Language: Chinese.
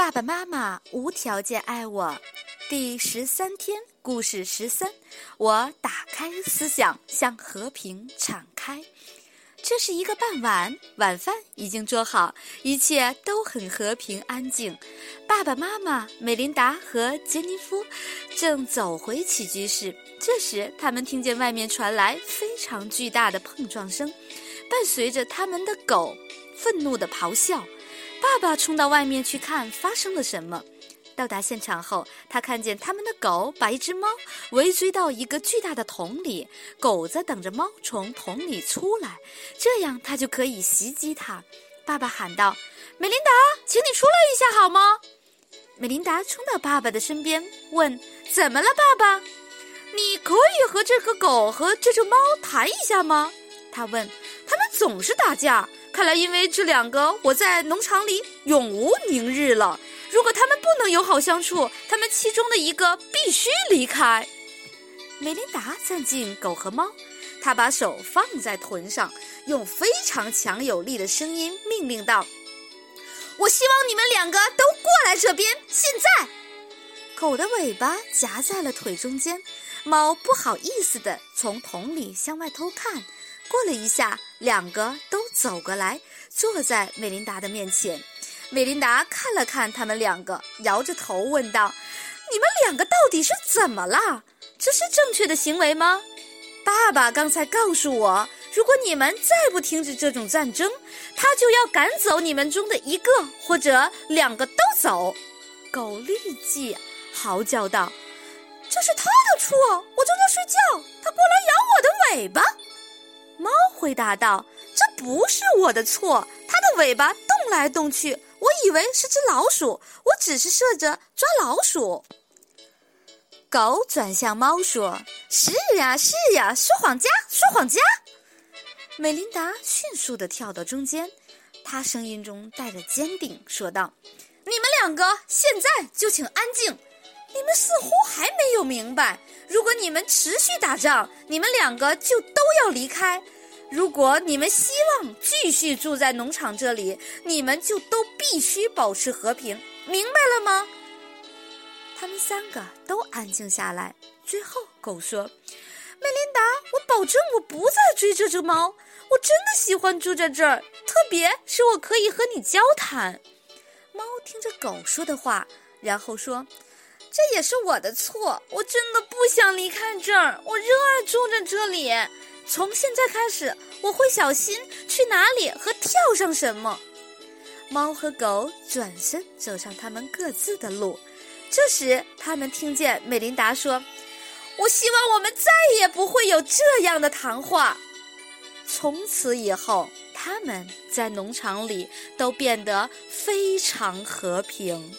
爸爸妈妈无条件爱我，第十三天故事十三，我打开思想，向和平敞开。这是一个傍晚，晚饭已经做好，一切都很和平安静。爸爸妈妈、美琳达和杰尼夫正走回起居室，这时他们听见外面传来非常巨大的碰撞声，伴随着他们的狗愤怒的咆哮。爸爸冲到外面去看发生了什么。到达现场后，他看见他们的狗把一只猫围追到一个巨大的桶里，狗在等着猫从桶里出来，这样他就可以袭击它。爸爸喊道：“美琳达，请你出来一下好吗？”美琳达冲到爸爸的身边，问：“怎么了，爸爸？你可以和这个狗和这只猫谈一下吗？”他问：“他们总是打架。”看来，因为这两个，我在农场里永无宁日了。如果他们不能友好相处，他们其中的一个必须离开。美琳达站进狗和猫，她把手放在臀上，用非常强有力的声音命令道：“我希望你们两个都过来这边！现在！”狗的尾巴夹在了腿中间，猫不好意思地从桶里向外偷看。过了一下，两个都走过来，坐在美琳达的面前。美琳达看了看他们两个，摇着头问道：“你们两个到底是怎么了？这是正确的行为吗？”爸爸刚才告诉我，如果你们再不停止这种战争，他就要赶走你们中的一个或者两个都走。狗立即嚎叫道：“这是他的错！我正在睡觉，他过来咬我的尾巴。”回答道：“这不是我的错，它的尾巴动来动去，我以为是只老鼠，我只是试着抓老鼠。”狗转向猫说：“是呀，是呀，说谎家，说谎家。”美琳达迅速地跳到中间，她声音中带着坚定说道：“你们两个现在就请安静，你们似乎还没有明白。”如果你们持续打仗，你们两个就都要离开；如果你们希望继续住在农场这里，你们就都必须保持和平，明白了吗？他们三个都安静下来。最后，狗说：“美琳达，我保证我不再追这只猫。我真的喜欢住在这儿，特别是我可以和你交谈。”猫听着狗说的话，然后说。这也是我的错，我真的不想离开这儿，我热爱住在这里。从现在开始，我会小心去哪里和跳上什么。猫和狗转身走上他们各自的路。这时，他们听见美琳达说：“我希望我们再也不会有这样的谈话。”从此以后，他们在农场里都变得非常和平。